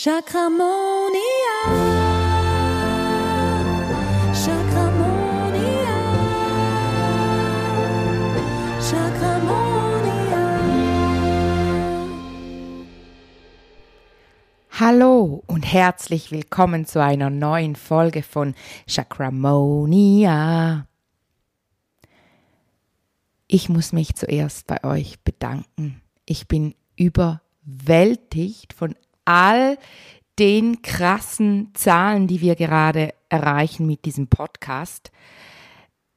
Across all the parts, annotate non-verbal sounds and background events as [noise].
Chakramonia. Chakramonia. Chakramonia. Hallo und herzlich willkommen zu einer neuen Folge von Chakramonia. Ich muss mich zuerst bei euch bedanken. Ich bin überwältigt von all den krassen Zahlen, die wir gerade erreichen mit diesem Podcast.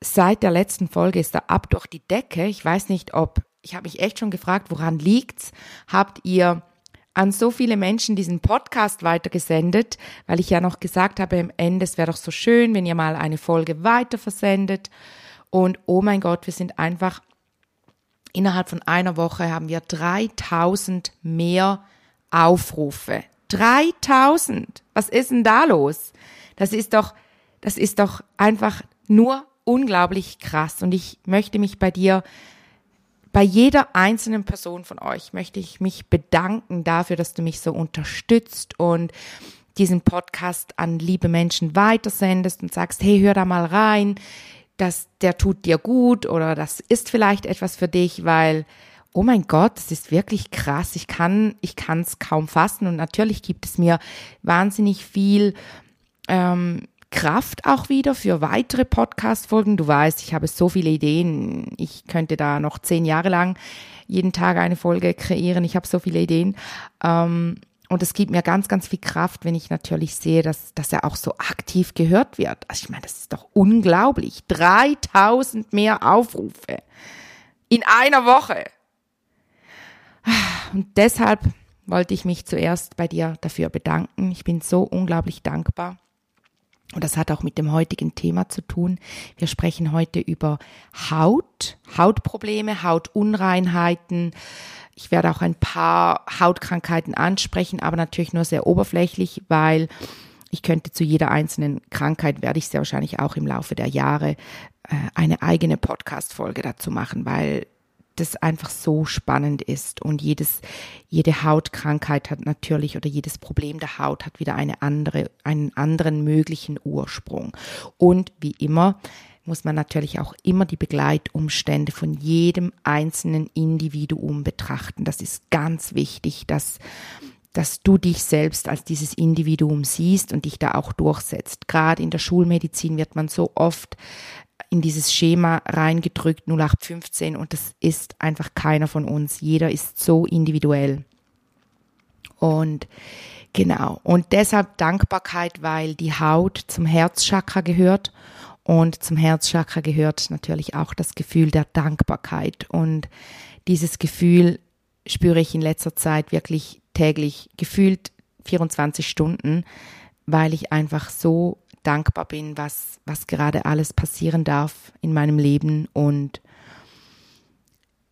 Seit der letzten Folge ist er ab durch die Decke. Ich weiß nicht, ob, ich habe mich echt schon gefragt, woran liegt's? Habt ihr an so viele Menschen diesen Podcast weitergesendet, weil ich ja noch gesagt habe im Ende, es wäre doch so schön, wenn ihr mal eine Folge weiter versendet. Und oh mein Gott, wir sind einfach innerhalb von einer Woche haben wir 3000 mehr Aufrufe. 3000! Was ist denn da los? Das ist doch, das ist doch einfach nur unglaublich krass. Und ich möchte mich bei dir, bei jeder einzelnen Person von euch, möchte ich mich bedanken dafür, dass du mich so unterstützt und diesen Podcast an liebe Menschen weitersendest und sagst, hey, hör da mal rein, dass der tut dir gut oder das ist vielleicht etwas für dich, weil oh mein Gott, das ist wirklich krass. Ich kann, ich kann es kaum fassen. Und natürlich gibt es mir wahnsinnig viel ähm, Kraft auch wieder für weitere Podcast-Folgen. Du weißt, ich habe so viele Ideen. Ich könnte da noch zehn Jahre lang jeden Tag eine Folge kreieren. Ich habe so viele Ideen. Ähm, und es gibt mir ganz, ganz viel Kraft, wenn ich natürlich sehe, dass, dass er auch so aktiv gehört wird. Also ich meine, das ist doch unglaublich. 3000 mehr Aufrufe in einer Woche. Und deshalb wollte ich mich zuerst bei dir dafür bedanken. Ich bin so unglaublich dankbar. Und das hat auch mit dem heutigen Thema zu tun. Wir sprechen heute über Haut, Hautprobleme, Hautunreinheiten. Ich werde auch ein paar Hautkrankheiten ansprechen, aber natürlich nur sehr oberflächlich, weil ich könnte zu jeder einzelnen Krankheit, werde ich sehr wahrscheinlich auch im Laufe der Jahre äh, eine eigene Podcast-Folge dazu machen, weil das einfach so spannend ist und jedes, jede Hautkrankheit hat natürlich oder jedes Problem der Haut hat wieder eine andere, einen anderen möglichen Ursprung. Und wie immer muss man natürlich auch immer die Begleitumstände von jedem einzelnen Individuum betrachten. Das ist ganz wichtig, dass dass du dich selbst als dieses Individuum siehst und dich da auch durchsetzt. Gerade in der Schulmedizin wird man so oft in dieses Schema reingedrückt 0815 und das ist einfach keiner von uns. Jeder ist so individuell. Und genau. Und deshalb Dankbarkeit, weil die Haut zum Herzchakra gehört und zum Herzchakra gehört natürlich auch das Gefühl der Dankbarkeit. Und dieses Gefühl spüre ich in letzter Zeit wirklich täglich, gefühlt 24 Stunden, weil ich einfach so dankbar bin, was, was gerade alles passieren darf in meinem Leben. Und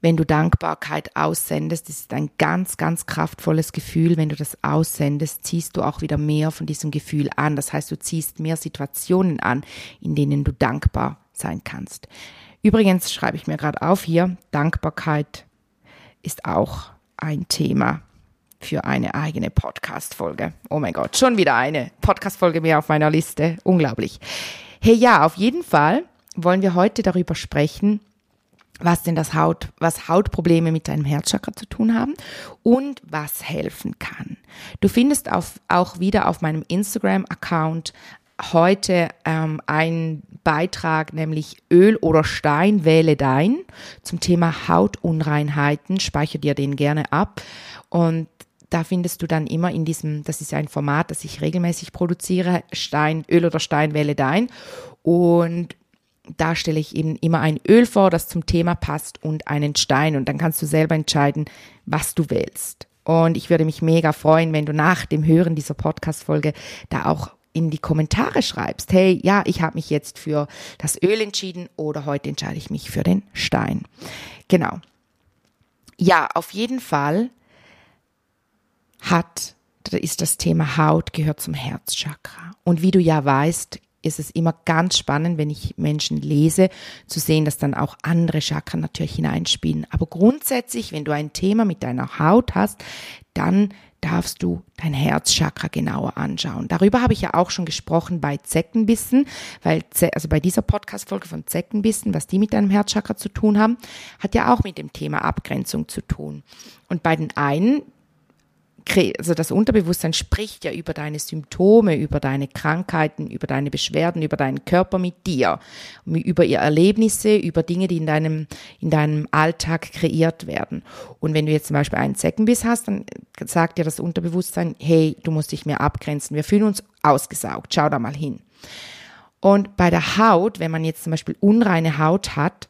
wenn du Dankbarkeit aussendest, das ist ein ganz, ganz kraftvolles Gefühl. Wenn du das aussendest, ziehst du auch wieder mehr von diesem Gefühl an. Das heißt, du ziehst mehr Situationen an, in denen du dankbar sein kannst. Übrigens schreibe ich mir gerade auf hier, Dankbarkeit ist auch ein Thema für eine eigene Podcast-Folge. Oh mein Gott, schon wieder eine Podcast-Folge mehr auf meiner Liste. Unglaublich. Hey, ja, auf jeden Fall wollen wir heute darüber sprechen, was denn das Haut, was Hautprobleme mit deinem Herzchakra zu tun haben und was helfen kann. Du findest auf, auch wieder auf meinem Instagram-Account heute ähm, einen Beitrag, nämlich Öl oder Stein, wähle dein, zum Thema Hautunreinheiten. Speicher dir den gerne ab. Und da findest du dann immer in diesem, das ist ein Format, das ich regelmäßig produziere, Stein, Öl oder Stein, wähle dein. Und da stelle ich eben immer ein Öl vor, das zum Thema passt und einen Stein. Und dann kannst du selber entscheiden, was du wählst. Und ich würde mich mega freuen, wenn du nach dem Hören dieser Podcast-Folge da auch in die Kommentare schreibst, hey, ja, ich habe mich jetzt für das Öl entschieden oder heute entscheide ich mich für den Stein. Genau. Ja, auf jeden Fall hat, ist das Thema Haut, gehört zum Herzchakra. Und wie du ja weißt, ist es immer ganz spannend, wenn ich Menschen lese, zu sehen, dass dann auch andere Chakren natürlich hineinspielen. Aber grundsätzlich, wenn du ein Thema mit deiner Haut hast, dann darfst du dein Herzchakra genauer anschauen. Darüber habe ich ja auch schon gesprochen bei Zeckenbissen, weil also bei dieser Podcast-Folge von Zeckenbissen, was die mit deinem Herzchakra zu tun haben, hat ja auch mit dem Thema Abgrenzung zu tun. Und bei den einen, also das Unterbewusstsein spricht ja über deine Symptome, über deine Krankheiten, über deine Beschwerden, über deinen Körper mit dir, über ihr Erlebnisse, über Dinge, die in deinem, in deinem Alltag kreiert werden. Und wenn du jetzt zum Beispiel einen Zeckenbiss hast, dann sagt dir das Unterbewusstsein, hey, du musst dich mehr abgrenzen. Wir fühlen uns ausgesaugt. Schau da mal hin. Und bei der Haut, wenn man jetzt zum Beispiel unreine Haut hat,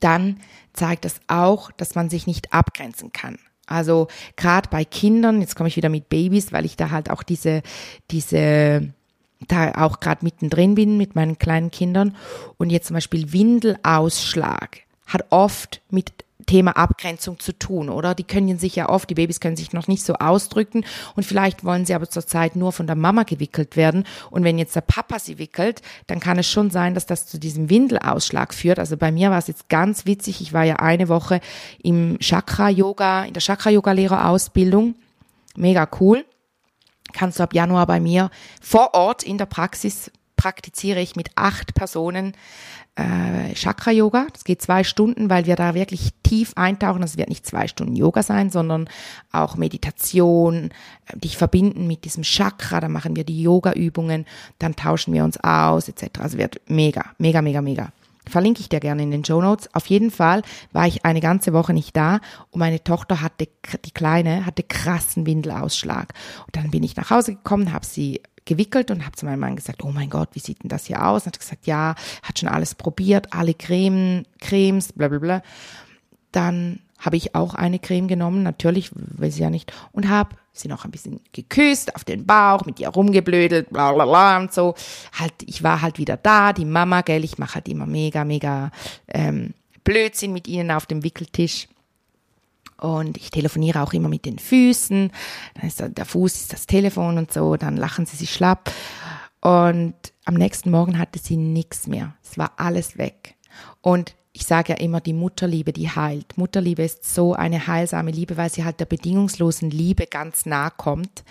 dann zeigt das auch, dass man sich nicht abgrenzen kann. Also gerade bei Kindern, jetzt komme ich wieder mit Babys, weil ich da halt auch diese, diese, da auch gerade mittendrin bin mit meinen kleinen Kindern. Und jetzt zum Beispiel Windelausschlag hat oft mit Thema Abgrenzung zu tun, oder? Die können sich ja oft, die Babys können sich noch nicht so ausdrücken und vielleicht wollen sie aber zurzeit nur von der Mama gewickelt werden. Und wenn jetzt der Papa sie wickelt, dann kann es schon sein, dass das zu diesem Windelausschlag führt. Also bei mir war es jetzt ganz witzig. Ich war ja eine Woche im Chakra-Yoga, in der Chakra-Yoga-Lehrerausbildung. Mega cool. Kannst du ab Januar bei mir vor Ort in der Praxis praktiziere ich mit acht Personen äh, Chakra-Yoga. Das geht zwei Stunden, weil wir da wirklich tief eintauchen. Das wird nicht zwei Stunden Yoga sein, sondern auch Meditation, äh, dich verbinden mit diesem Chakra. Dann machen wir die Yoga-Übungen, dann tauschen wir uns aus, etc. Also wird mega, mega, mega, mega. Verlinke ich dir gerne in den Show Notes. Auf jeden Fall war ich eine ganze Woche nicht da und meine Tochter hatte, die Kleine, hatte krassen Windelausschlag. Und dann bin ich nach Hause gekommen, habe sie gewickelt und habe zu meinem Mann gesagt, oh mein Gott, wie sieht denn das hier aus? Und hat gesagt, ja, hat schon alles probiert, alle Cremen, Cremes, bla bla bla. Dann habe ich auch eine Creme genommen, natürlich, will sie ja nicht, und habe sie noch ein bisschen geküsst auf den Bauch, mit ihr rumgeblödelt, bla bla bla und so. Halt, ich war halt wieder da, die Mama, gell, ich mache halt immer mega, mega ähm, Blödsinn mit ihnen auf dem Wickeltisch. Und ich telefoniere auch immer mit den Füßen. Dann ist der Fuß ist das Telefon und so. Dann lachen sie sich schlapp. Und am nächsten Morgen hatte sie nichts mehr. Es war alles weg. Und ich sage ja immer, die Mutterliebe, die heilt. Mutterliebe ist so eine heilsame Liebe, weil sie halt der bedingungslosen Liebe ganz nah kommt.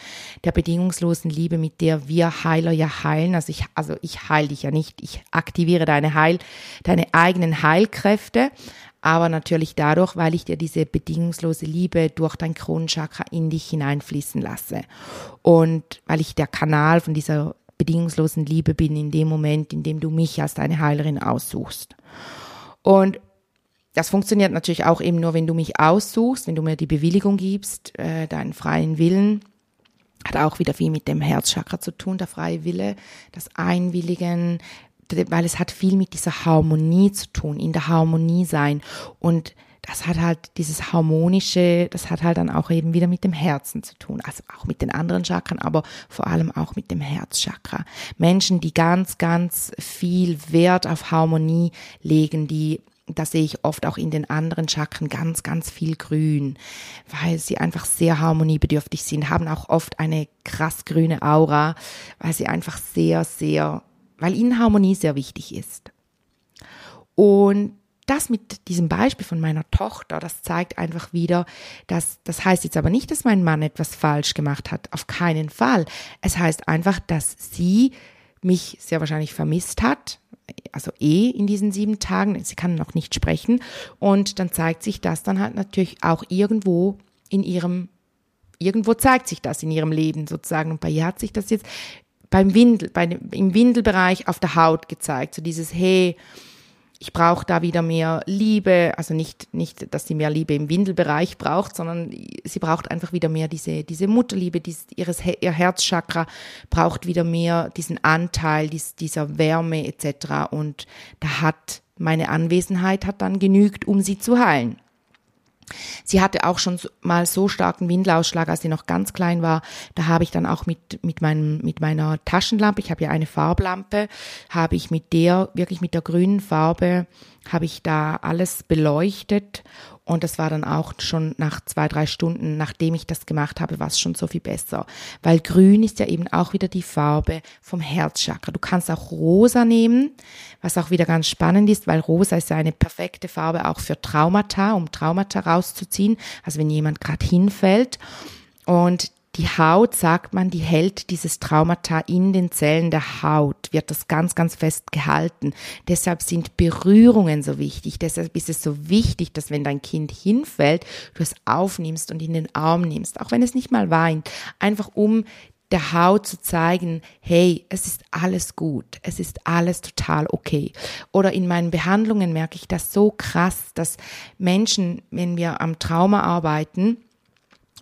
Der bedingungslosen Liebe, mit der wir Heiler ja heilen. Also ich, also ich heile dich ja nicht. Ich aktiviere deine Heil, deine eigenen Heilkräfte aber natürlich dadurch, weil ich dir diese bedingungslose Liebe durch dein Kronenchakra in dich hineinfließen lasse. Und weil ich der Kanal von dieser bedingungslosen Liebe bin in dem Moment, in dem du mich als deine Heilerin aussuchst. Und das funktioniert natürlich auch eben nur, wenn du mich aussuchst, wenn du mir die Bewilligung gibst, äh, deinen freien Willen. Hat auch wieder viel mit dem Herzchakra zu tun, der freie Wille, das Einwilligen, weil es hat viel mit dieser Harmonie zu tun, in der Harmonie sein. Und das hat halt dieses harmonische, das hat halt dann auch eben wieder mit dem Herzen zu tun, also auch mit den anderen Chakren, aber vor allem auch mit dem Herzchakra. Menschen, die ganz, ganz viel Wert auf Harmonie legen, die das sehe ich oft auch in den anderen Chakren ganz, ganz viel grün, weil sie einfach sehr harmoniebedürftig sind, haben auch oft eine krass grüne Aura, weil sie einfach sehr, sehr weil ihnen Harmonie sehr wichtig ist. Und das mit diesem Beispiel von meiner Tochter, das zeigt einfach wieder, dass das heißt jetzt aber nicht, dass mein Mann etwas falsch gemacht hat, auf keinen Fall. Es heißt einfach, dass sie mich sehr wahrscheinlich vermisst hat, also eh in diesen sieben Tagen, sie kann noch nicht sprechen und dann zeigt sich das dann halt natürlich auch irgendwo in ihrem irgendwo zeigt sich das in ihrem Leben sozusagen. Und bei ihr hat sich das jetzt beim Windel, bei im Windelbereich auf der Haut gezeigt. So dieses, hey, ich brauche da wieder mehr Liebe, also nicht, nicht, dass sie mehr Liebe im Windelbereich braucht, sondern sie braucht einfach wieder mehr diese, diese Mutterliebe, dies, ihres, ihr Herzchakra braucht wieder mehr diesen Anteil dies, dieser Wärme etc. Und da hat meine Anwesenheit hat dann genügt, um sie zu heilen. Sie hatte auch schon mal so starken Windelausschlag, als sie noch ganz klein war. Da habe ich dann auch mit, mit, meinem, mit meiner Taschenlampe, ich habe ja eine Farblampe, habe ich mit der, wirklich mit der grünen Farbe, habe ich da alles beleuchtet und das war dann auch schon nach zwei, drei Stunden, nachdem ich das gemacht habe, war es schon so viel besser. Weil grün ist ja eben auch wieder die Farbe vom Herzchakra. Du kannst auch rosa nehmen, was auch wieder ganz spannend ist, weil rosa ist ja eine perfekte Farbe auch für Traumata, um Traumata rauszuziehen. Also wenn jemand gerade hinfällt. Und die Haut, sagt man, die hält dieses Traumata in den Zellen der Haut, wird das ganz, ganz fest gehalten. Deshalb sind Berührungen so wichtig. Deshalb ist es so wichtig, dass wenn dein Kind hinfällt, du es aufnimmst und in den Arm nimmst, auch wenn es nicht mal weint, einfach um der Haut zu zeigen, hey, es ist alles gut, es ist alles total okay. Oder in meinen Behandlungen merke ich das so krass, dass Menschen, wenn wir am Trauma arbeiten,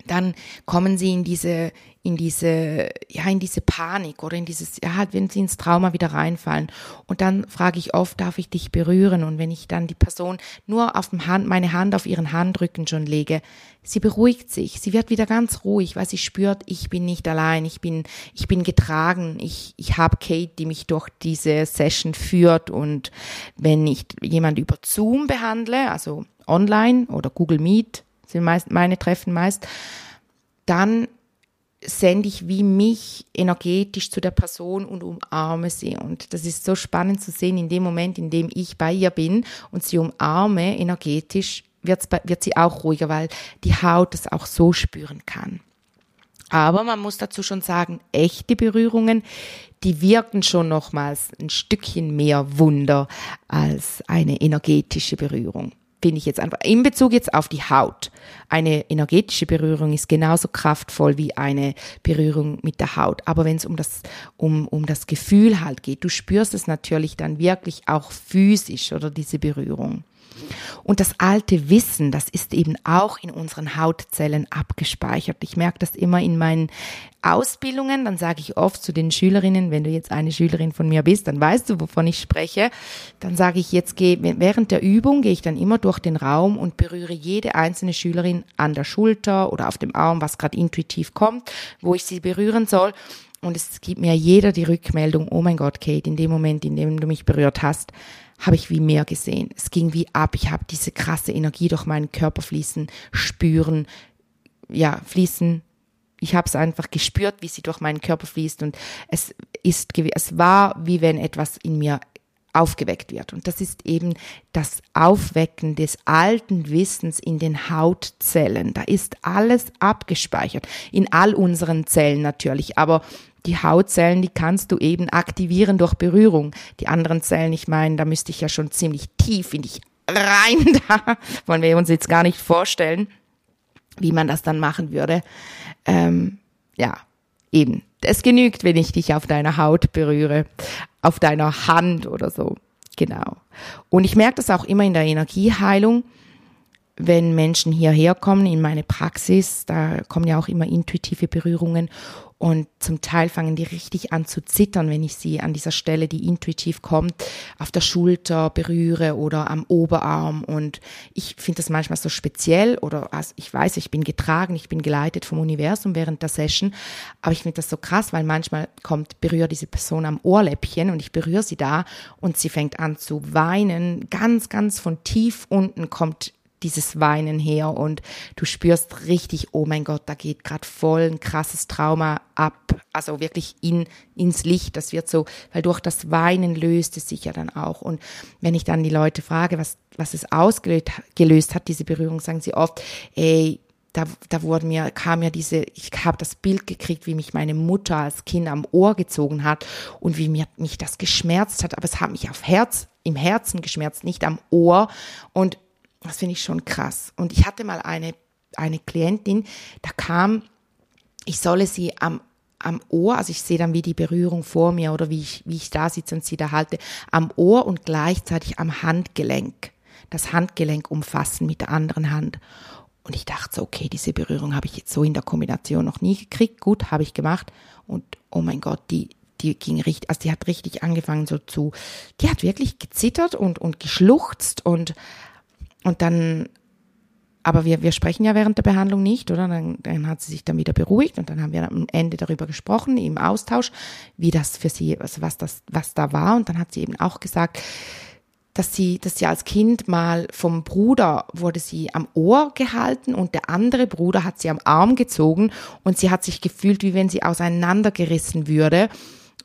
dann kommen sie in diese, in diese, ja, in diese Panik oder in dieses, ja, halt, wenn sie ins Trauma wieder reinfallen. Und dann frage ich oft, darf ich dich berühren? Und wenn ich dann die Person nur auf dem Hand, meine Hand auf ihren Handrücken schon lege, sie beruhigt sich, sie wird wieder ganz ruhig, weil sie spürt, ich bin nicht allein, ich bin, ich bin getragen, ich, ich habe Kate, die mich durch diese Session führt. Und wenn ich jemand über Zoom behandle, also online oder Google Meet, sind meist, meine Treffen meist, dann sende ich wie mich energetisch zu der Person und umarme sie. Und das ist so spannend zu sehen, in dem Moment, in dem ich bei ihr bin und sie umarme energetisch, wird sie auch ruhiger, weil die Haut das auch so spüren kann. Aber man muss dazu schon sagen, echte Berührungen, die wirken schon nochmals ein Stückchen mehr Wunder als eine energetische Berührung finde ich jetzt einfach, in Bezug jetzt auf die Haut. Eine energetische Berührung ist genauso kraftvoll wie eine Berührung mit der Haut. Aber wenn es um das, um, um das Gefühl halt geht, du spürst es natürlich dann wirklich auch physisch oder diese Berührung. Und das alte Wissen, das ist eben auch in unseren Hautzellen abgespeichert. Ich merke das immer in meinen Ausbildungen, dann sage ich oft zu den Schülerinnen, wenn du jetzt eine Schülerin von mir bist, dann weißt du, wovon ich spreche. Dann sage ich jetzt, gehe, während der Übung gehe ich dann immer durch den Raum und berühre jede einzelne Schülerin an der Schulter oder auf dem Arm, was gerade intuitiv kommt, wo ich sie berühren soll. Und es gibt mir jeder die Rückmeldung, oh mein Gott, Kate, in dem Moment, in dem du mich berührt hast, habe ich wie mehr gesehen. Es ging wie ab. Ich habe diese krasse Energie durch meinen Körper fließen, spüren, ja, fließen. Ich habe es einfach gespürt, wie sie durch meinen Körper fließt und es ist, es war wie wenn etwas in mir aufgeweckt wird. Und das ist eben das Aufwecken des alten Wissens in den Hautzellen. Da ist alles abgespeichert. In all unseren Zellen natürlich. Aber die Hautzellen, die kannst du eben aktivieren durch Berührung. Die anderen Zellen, ich meine, da müsste ich ja schon ziemlich tief in dich rein. [laughs] Da wollen wir uns jetzt gar nicht vorstellen, wie man das dann machen würde. Ähm, ja, eben. Es genügt, wenn ich dich auf deiner Haut berühre, auf deiner Hand oder so. Genau. Und ich merke das auch immer in der Energieheilung wenn Menschen hierher kommen in meine Praxis, da kommen ja auch immer intuitive Berührungen und zum Teil fangen die richtig an zu zittern, wenn ich sie an dieser Stelle, die intuitiv kommt, auf der Schulter berühre oder am Oberarm. Und ich finde das manchmal so speziell oder also ich weiß, ich bin getragen, ich bin geleitet vom Universum während der Session, aber ich finde das so krass, weil manchmal kommt, berührt diese Person am Ohrläppchen und ich berühre sie da und sie fängt an zu weinen. Ganz, ganz von tief unten kommt dieses Weinen her und du spürst richtig, oh mein Gott, da geht gerade voll ein krasses Trauma ab, also wirklich in ins Licht. Das wird so, weil durch das Weinen löst es sich ja dann auch. Und wenn ich dann die Leute frage, was was es ausgelöst hat, diese Berührung, sagen sie oft, ey, da, da wurde mir, kam ja diese, ich habe das Bild gekriegt, wie mich meine Mutter als Kind am Ohr gezogen hat und wie mir, mich das geschmerzt hat, aber es hat mich auf Herz, im Herzen geschmerzt, nicht am Ohr. Und das finde ich schon krass. Und ich hatte mal eine, eine Klientin, da kam, ich solle sie am am Ohr, also ich sehe dann wie die Berührung vor mir oder wie ich, wie ich da sitze und sie da halte, am Ohr und gleichzeitig am Handgelenk. Das Handgelenk umfassen mit der anderen Hand. Und ich dachte so, okay, diese Berührung habe ich jetzt so in der Kombination noch nie gekriegt. Gut, habe ich gemacht. Und oh mein Gott, die, die ging richtig, also die hat richtig angefangen so zu, die hat wirklich gezittert und, und geschluchzt und und dann, aber wir, wir sprechen ja während der Behandlung nicht, oder? Dann, dann hat sie sich dann wieder beruhigt und dann haben wir am Ende darüber gesprochen, im Austausch, wie das für sie, also was das, was da war. Und dann hat sie eben auch gesagt, dass sie, dass sie als Kind mal vom Bruder wurde sie am Ohr gehalten und der andere Bruder hat sie am Arm gezogen und sie hat sich gefühlt, wie wenn sie auseinandergerissen würde.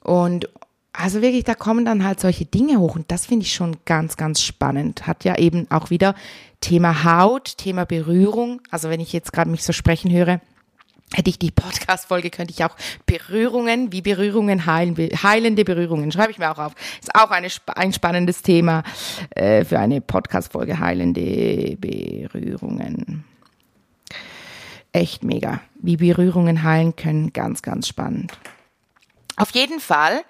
Und, also wirklich, da kommen dann halt solche Dinge hoch und das finde ich schon ganz, ganz spannend. Hat ja eben auch wieder Thema Haut, Thema Berührung. Also wenn ich jetzt gerade mich so sprechen höre, hätte ich die Podcast-Folge, könnte ich auch Berührungen, wie Berührungen heilen, heilende Berührungen, schreibe ich mir auch auf. Ist auch eine, ein spannendes Thema äh, für eine Podcast-Folge, heilende Berührungen. Echt mega. Wie Berührungen heilen können, ganz, ganz spannend. Auf jeden Fall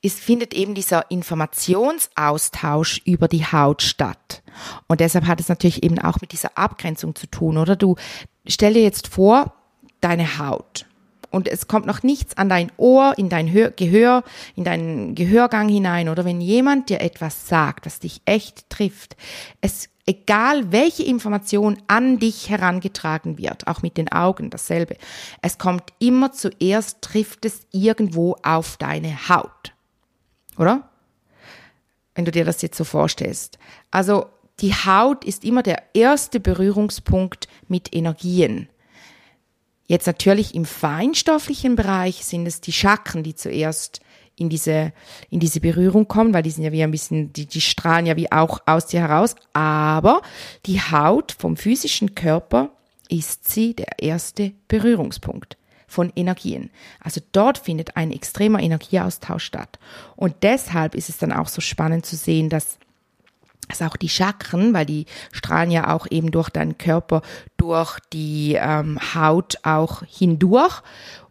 ist, findet eben dieser Informationsaustausch über die Haut statt. Und deshalb hat es natürlich eben auch mit dieser Abgrenzung zu tun, oder? Du stell dir jetzt vor, deine Haut. Und es kommt noch nichts an dein Ohr, in dein Gehör, in deinen Gehörgang hinein. Oder wenn jemand dir etwas sagt, was dich echt trifft, es, egal welche Information an dich herangetragen wird, auch mit den Augen dasselbe, es kommt immer zuerst, trifft es irgendwo auf deine Haut. Oder? Wenn du dir das jetzt so vorstellst. Also, die Haut ist immer der erste Berührungspunkt mit Energien. Jetzt natürlich im feinstofflichen Bereich sind es die Chakren, die zuerst in diese, in diese Berührung kommen, weil die sind ja wie ein bisschen, die, die strahlen ja wie auch aus dir heraus. Aber die Haut vom physischen Körper ist sie der erste Berührungspunkt von Energien. Also dort findet ein extremer Energieaustausch statt. Und deshalb ist es dann auch so spannend zu sehen, dass also auch die Chakren, weil die strahlen ja auch eben durch deinen Körper, durch die ähm, Haut auch hindurch.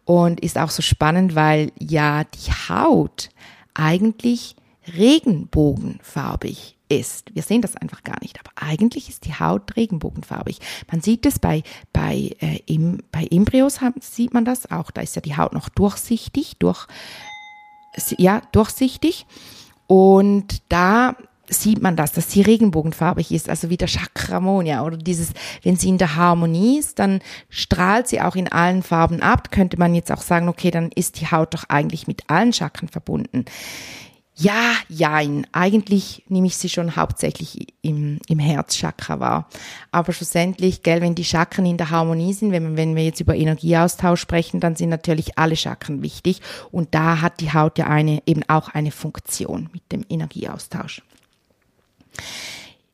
Und ist auch so spannend, weil ja die Haut eigentlich regenbogenfarbig ist. Wir sehen das einfach gar nicht, aber eigentlich ist die Haut regenbogenfarbig. Man sieht es bei, bei, äh, im, bei Embryos haben, sieht man das auch. Da ist ja die Haut noch durchsichtig, durch, ja, durchsichtig. Und da sieht man das, dass sie regenbogenfarbig ist, also wie der Chakramonia oder dieses, wenn sie in der Harmonie ist, dann strahlt sie auch in allen Farben ab. Könnte man jetzt auch sagen, okay, dann ist die Haut doch eigentlich mit allen Chakren verbunden. Ja, jein. Eigentlich nehme ich sie schon hauptsächlich im, im Herzchakra wahr. Aber schlussendlich, gell, wenn die Chakren in der Harmonie sind, wenn, wenn wir jetzt über Energieaustausch sprechen, dann sind natürlich alle Chakren wichtig. Und da hat die Haut ja eine, eben auch eine Funktion mit dem Energieaustausch.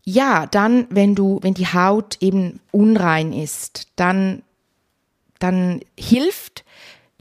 Ja, dann, wenn du, wenn die Haut eben unrein ist, dann, dann hilft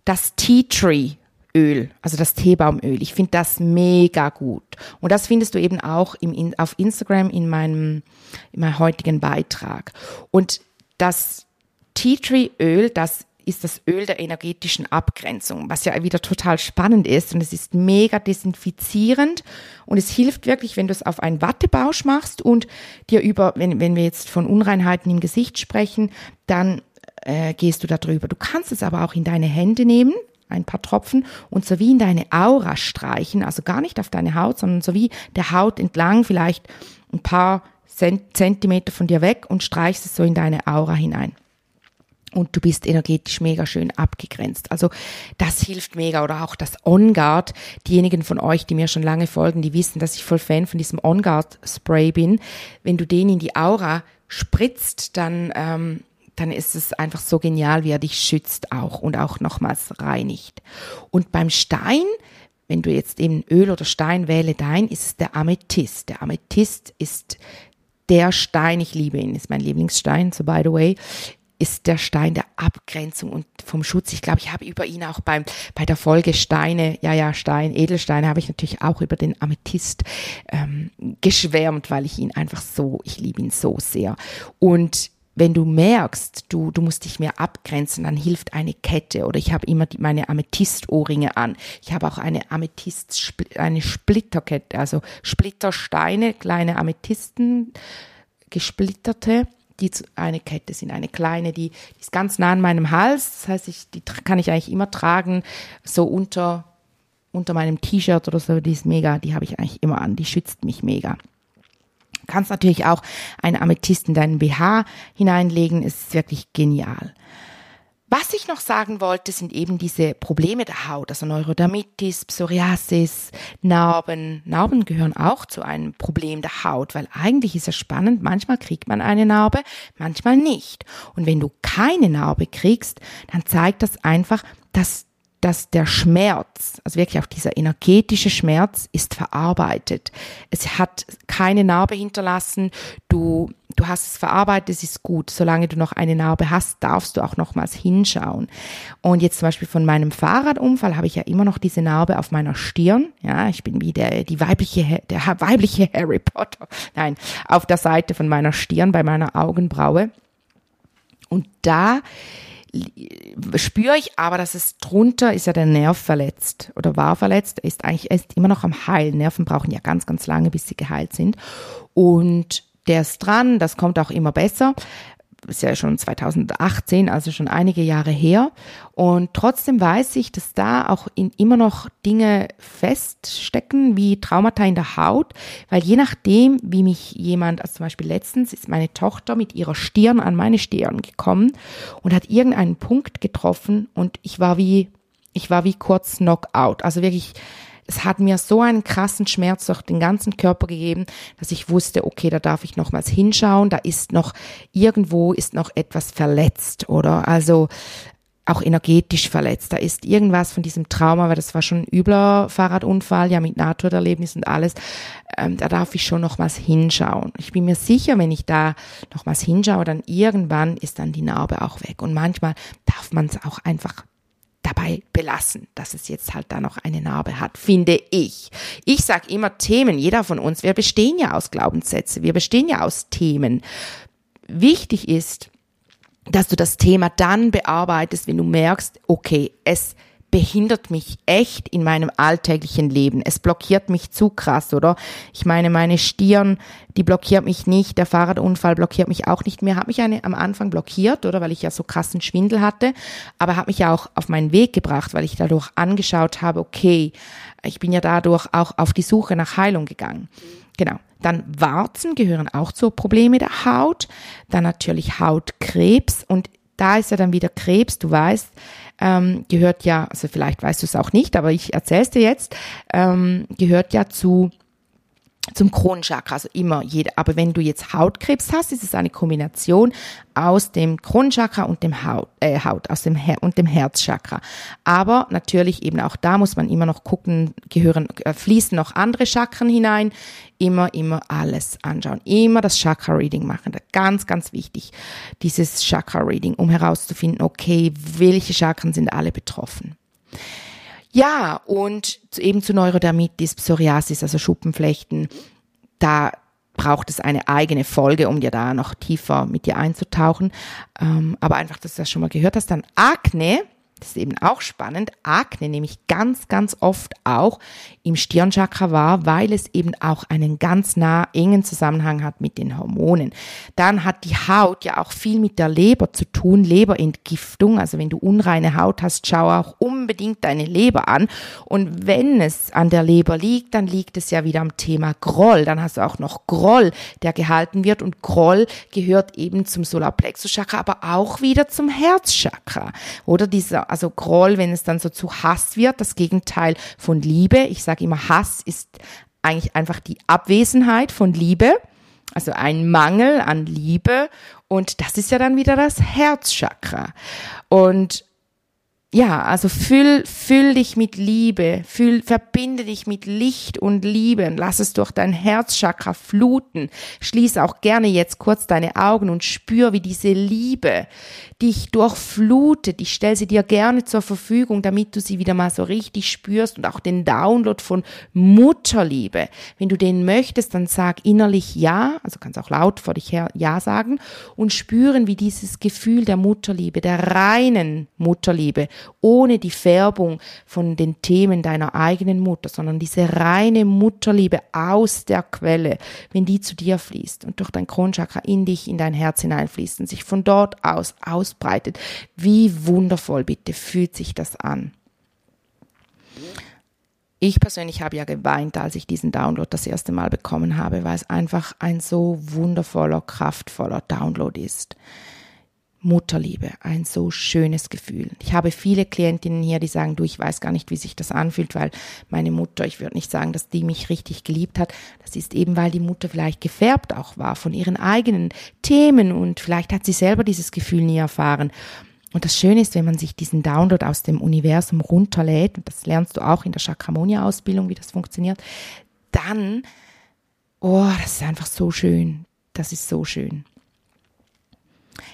das Tea Tree Öl, also das Teebaumöl. Ich finde das mega gut. Und das findest du eben auch im, auf Instagram in meinem, in meinem heutigen Beitrag. Und das Tea Tree Öl, das ist das Öl der energetischen Abgrenzung, was ja wieder total spannend ist und es ist mega desinfizierend und es hilft wirklich, wenn du es auf einen Wattebausch machst und dir über, wenn, wenn wir jetzt von Unreinheiten im Gesicht sprechen, dann äh, gehst du da drüber. Du kannst es aber auch in deine Hände nehmen, ein paar Tropfen und so wie in deine Aura streichen, also gar nicht auf deine Haut, sondern so wie der Haut entlang, vielleicht ein paar Zentimeter von dir weg und streichst es so in deine Aura hinein und du bist energetisch mega schön abgegrenzt. Also das hilft mega oder auch das On-Guard. Diejenigen von euch, die mir schon lange folgen, die wissen, dass ich voll Fan von diesem On-Guard Spray bin. Wenn du den in die Aura spritzt, dann ähm, dann ist es einfach so genial, wie er dich schützt auch und auch nochmals reinigt. Und beim Stein, wenn du jetzt eben Öl oder Stein wähle dein, ist es der Amethyst. Der Amethyst ist der Stein, ich liebe ihn, ist mein Lieblingsstein, so by the way, ist der Stein der Abgrenzung und vom Schutz. Ich glaube, ich habe über ihn auch beim, bei der Folge Steine, ja, ja, Stein, Edelsteine, habe ich natürlich auch über den Amethyst ähm, geschwärmt, weil ich ihn einfach so, ich liebe ihn so sehr. Und wenn du merkst, du, du musst dich mehr abgrenzen, dann hilft eine Kette oder ich habe immer die, meine Amethyst-Ohrringe an. Ich habe auch eine Amethyst, eine Splitterkette, also Splittersteine, kleine Amethysten, gesplitterte die eine Kette sind, eine kleine, die, die ist ganz nah an meinem Hals. Das heißt, ich, die kann ich eigentlich immer tragen, so unter, unter meinem T-Shirt oder so. Die ist mega, die habe ich eigentlich immer an. Die schützt mich mega. Kannst natürlich auch eine Amethyst in deinen BH hineinlegen. Es ist wirklich genial. Was ich noch sagen wollte, sind eben diese Probleme der Haut, also Neurodermitis, Psoriasis, Narben. Narben gehören auch zu einem Problem der Haut, weil eigentlich ist es spannend, manchmal kriegt man eine Narbe, manchmal nicht. Und wenn du keine Narbe kriegst, dann zeigt das einfach, dass dass der Schmerz, also wirklich auch dieser energetische Schmerz, ist verarbeitet. Es hat keine Narbe hinterlassen. Du, du hast es verarbeitet, es ist gut. Solange du noch eine Narbe hast, darfst du auch nochmals hinschauen. Und jetzt zum Beispiel von meinem Fahrradunfall habe ich ja immer noch diese Narbe auf meiner Stirn. Ja, ich bin wie der, die weibliche, der weibliche [laughs] Harry Potter. Nein, auf der Seite von meiner Stirn bei meiner Augenbraue. Und da spüre ich aber, dass es drunter ist ja der Nerv verletzt oder war verletzt, ist eigentlich ist immer noch am Heilen. Nerven brauchen ja ganz, ganz lange, bis sie geheilt sind. Und der ist dran, das kommt auch immer besser ist ja schon 2018, also schon einige Jahre her. Und trotzdem weiß ich, dass da auch in, immer noch Dinge feststecken, wie Traumata in der Haut, weil je nachdem, wie mich jemand, also zum Beispiel letztens ist meine Tochter mit ihrer Stirn an meine Stirn gekommen und hat irgendeinen Punkt getroffen und ich war wie, ich war wie kurz Knockout. Also wirklich, es hat mir so einen krassen Schmerz durch den ganzen Körper gegeben, dass ich wusste, okay, da darf ich nochmals hinschauen, da ist noch, irgendwo ist noch etwas verletzt, oder? Also, auch energetisch verletzt. Da ist irgendwas von diesem Trauma, weil das war schon ein übler Fahrradunfall, ja mit Nahtoderlebnis und alles. Ähm, da darf ich schon nochmals hinschauen. Ich bin mir sicher, wenn ich da nochmals hinschaue, dann irgendwann ist dann die Narbe auch weg. Und manchmal darf man es auch einfach dabei belassen, dass es jetzt halt da noch eine Narbe hat, finde ich. Ich sage immer Themen, jeder von uns, wir bestehen ja aus Glaubenssätze, wir bestehen ja aus Themen. Wichtig ist, dass du das Thema dann bearbeitest, wenn du merkst, okay, es behindert mich echt in meinem alltäglichen Leben. Es blockiert mich zu krass, oder? Ich meine, meine Stirn, die blockiert mich nicht. Der Fahrradunfall blockiert mich auch nicht mehr. Hat mich eine, am Anfang blockiert, oder? Weil ich ja so krassen Schwindel hatte. Aber hat mich ja auch auf meinen Weg gebracht, weil ich dadurch angeschaut habe, okay, ich bin ja dadurch auch auf die Suche nach Heilung gegangen. Genau. Dann Warzen gehören auch zu Probleme der Haut. Dann natürlich Hautkrebs. Und da ist ja dann wieder Krebs. Du weißt, ähm, gehört ja, also vielleicht weißt du es auch nicht, aber ich erzähle es dir jetzt, ähm, gehört ja zu zum Kronenchakra, also immer jeder. Aber wenn du jetzt Hautkrebs hast, ist es eine Kombination aus dem Kronenchakra und dem Haut, äh, Haut aus dem Her und dem Herzchakra. Aber natürlich eben auch da muss man immer noch gucken, gehören, äh, fließen noch andere Chakren hinein. Immer, immer alles anschauen. Immer das Chakra-Reading machen. Ganz, ganz wichtig. Dieses Chakra-Reading, um herauszufinden, okay, welche Chakren sind alle betroffen. Ja, und eben zu Neurodermitis, Psoriasis, also Schuppenflechten, da braucht es eine eigene Folge, um dir da noch tiefer mit dir einzutauchen. Ähm, aber einfach, dass du das schon mal gehört hast. Dann Akne, das ist eben auch spannend, Akne nämlich ganz, ganz oft auch im Stirnchakra war, weil es eben auch einen ganz nah engen Zusammenhang hat mit den Hormonen. Dann hat die Haut ja auch viel mit der Leber zu tun, Leberentgiftung. Also wenn du unreine Haut hast, schau auch unbedingt deine Leber an. Und wenn es an der Leber liegt, dann liegt es ja wieder am Thema Groll. Dann hast du auch noch Groll, der gehalten wird. Und Groll gehört eben zum Solarplexus-Chakra, aber auch wieder zum Herzchakra. Oder dieser, also Groll, wenn es dann so zu Hass wird, das Gegenteil von Liebe. Ich sage immer, Hass ist eigentlich einfach die Abwesenheit von Liebe, also ein Mangel an Liebe. Und das ist ja dann wieder das Herzchakra. Und ja, also füll, füll dich mit Liebe, füll, verbinde dich mit Licht und Liebe und lass es durch dein Herzchakra fluten. Schließ auch gerne jetzt kurz deine Augen und spür, wie diese Liebe dich durchflutet. Ich stelle sie dir gerne zur Verfügung, damit du sie wieder mal so richtig spürst und auch den Download von Mutterliebe. Wenn du den möchtest, dann sag innerlich Ja, also kannst auch laut vor dich her Ja sagen und spüren, wie dieses Gefühl der Mutterliebe, der reinen Mutterliebe, ohne die Färbung von den Themen deiner eigenen Mutter, sondern diese reine Mutterliebe aus der Quelle, wenn die zu dir fließt und durch dein Kronchakra in dich, in dein Herz hineinfließt und sich von dort aus ausbreitet. Wie wundervoll bitte fühlt sich das an? Ich persönlich habe ja geweint, als ich diesen Download das erste Mal bekommen habe, weil es einfach ein so wundervoller, kraftvoller Download ist. Mutterliebe, ein so schönes Gefühl. Ich habe viele Klientinnen hier, die sagen, du, ich weiß gar nicht, wie sich das anfühlt, weil meine Mutter, ich würde nicht sagen, dass die mich richtig geliebt hat. Das ist eben, weil die Mutter vielleicht gefärbt auch war von ihren eigenen Themen und vielleicht hat sie selber dieses Gefühl nie erfahren. Und das Schöne ist, wenn man sich diesen Download aus dem Universum runterlädt, und das lernst du auch in der Chakramonia-Ausbildung, wie das funktioniert, dann, oh, das ist einfach so schön. Das ist so schön.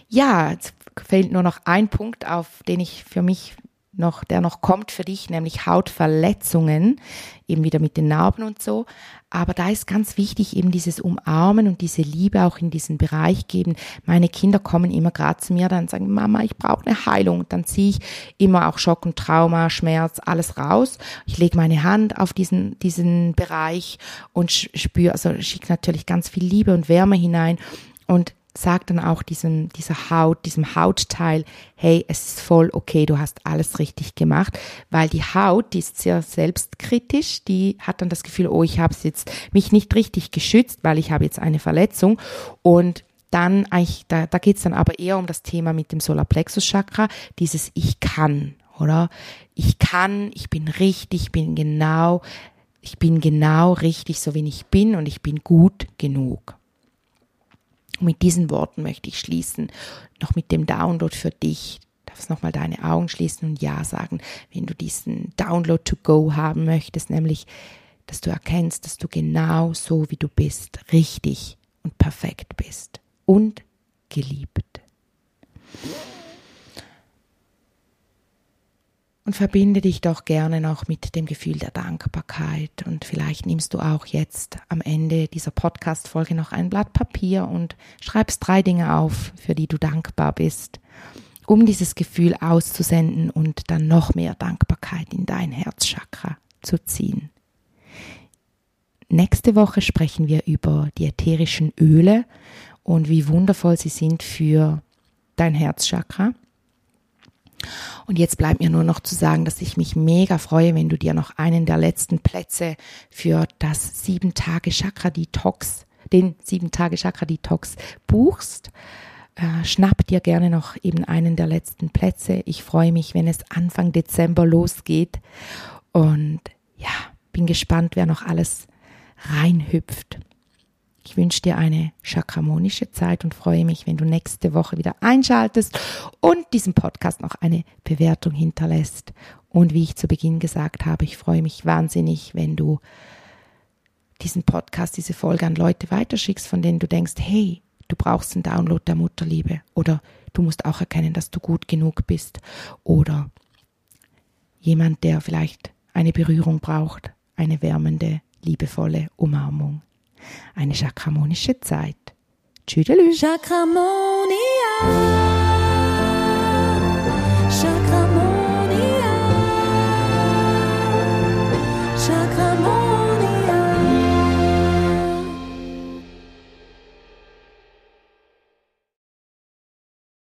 Ja, jetzt fehlt nur noch ein Punkt, auf den ich für mich noch, der noch kommt für dich, nämlich Hautverletzungen, eben wieder mit den Narben und so. Aber da ist ganz wichtig eben dieses Umarmen und diese Liebe auch in diesen Bereich geben. Meine Kinder kommen immer gerade zu mir, dann sagen, Mama, ich brauche eine Heilung. Dann ziehe ich immer auch Schock und Trauma, Schmerz, alles raus. Ich lege meine Hand auf diesen, diesen Bereich und spüre, also schicke natürlich ganz viel Liebe und Wärme hinein. Und sagt dann auch diesem, dieser Haut, diesem Hautteil, hey, es ist voll okay, du hast alles richtig gemacht, weil die Haut, die ist sehr selbstkritisch, die hat dann das Gefühl, oh, ich habe jetzt mich nicht richtig geschützt, weil ich habe jetzt eine Verletzung und dann eigentlich, da, da geht es dann aber eher um das Thema mit dem Solarplexus-Chakra, dieses Ich kann, oder? Ich kann, ich bin richtig, ich bin genau, ich bin genau richtig, so wie ich bin und ich bin gut genug. Und mit diesen Worten möchte ich schließen, noch mit dem Download für dich. Darfst nochmal deine Augen schließen und Ja sagen, wenn du diesen Download to go haben möchtest, nämlich, dass du erkennst, dass du genau so wie du bist, richtig und perfekt bist und geliebt und verbinde dich doch gerne noch mit dem Gefühl der Dankbarkeit. Und vielleicht nimmst du auch jetzt am Ende dieser Podcast-Folge noch ein Blatt Papier und schreibst drei Dinge auf, für die du dankbar bist, um dieses Gefühl auszusenden und dann noch mehr Dankbarkeit in dein Herzchakra zu ziehen. Nächste Woche sprechen wir über die ätherischen Öle und wie wundervoll sie sind für dein Herzchakra. Und jetzt bleibt mir nur noch zu sagen, dass ich mich mega freue, wenn du dir noch einen der letzten Plätze für das sieben Tage Chakra Detox, den sieben Tage Chakra Detox buchst. Äh, schnapp dir gerne noch eben einen der letzten Plätze. Ich freue mich, wenn es Anfang Dezember losgeht. Und ja, bin gespannt, wer noch alles reinhüpft. Ich wünsche dir eine chakramonische Zeit und freue mich, wenn du nächste Woche wieder einschaltest und diesem Podcast noch eine Bewertung hinterlässt. Und wie ich zu Beginn gesagt habe, ich freue mich wahnsinnig, wenn du diesen Podcast, diese Folge an Leute weiterschickst, von denen du denkst, hey, du brauchst einen Download der Mutterliebe oder du musst auch erkennen, dass du gut genug bist oder jemand, der vielleicht eine Berührung braucht, eine wärmende, liebevolle Umarmung eine chakramonische Zeit. Tschüdelü. Chakramonia. Chakramonia.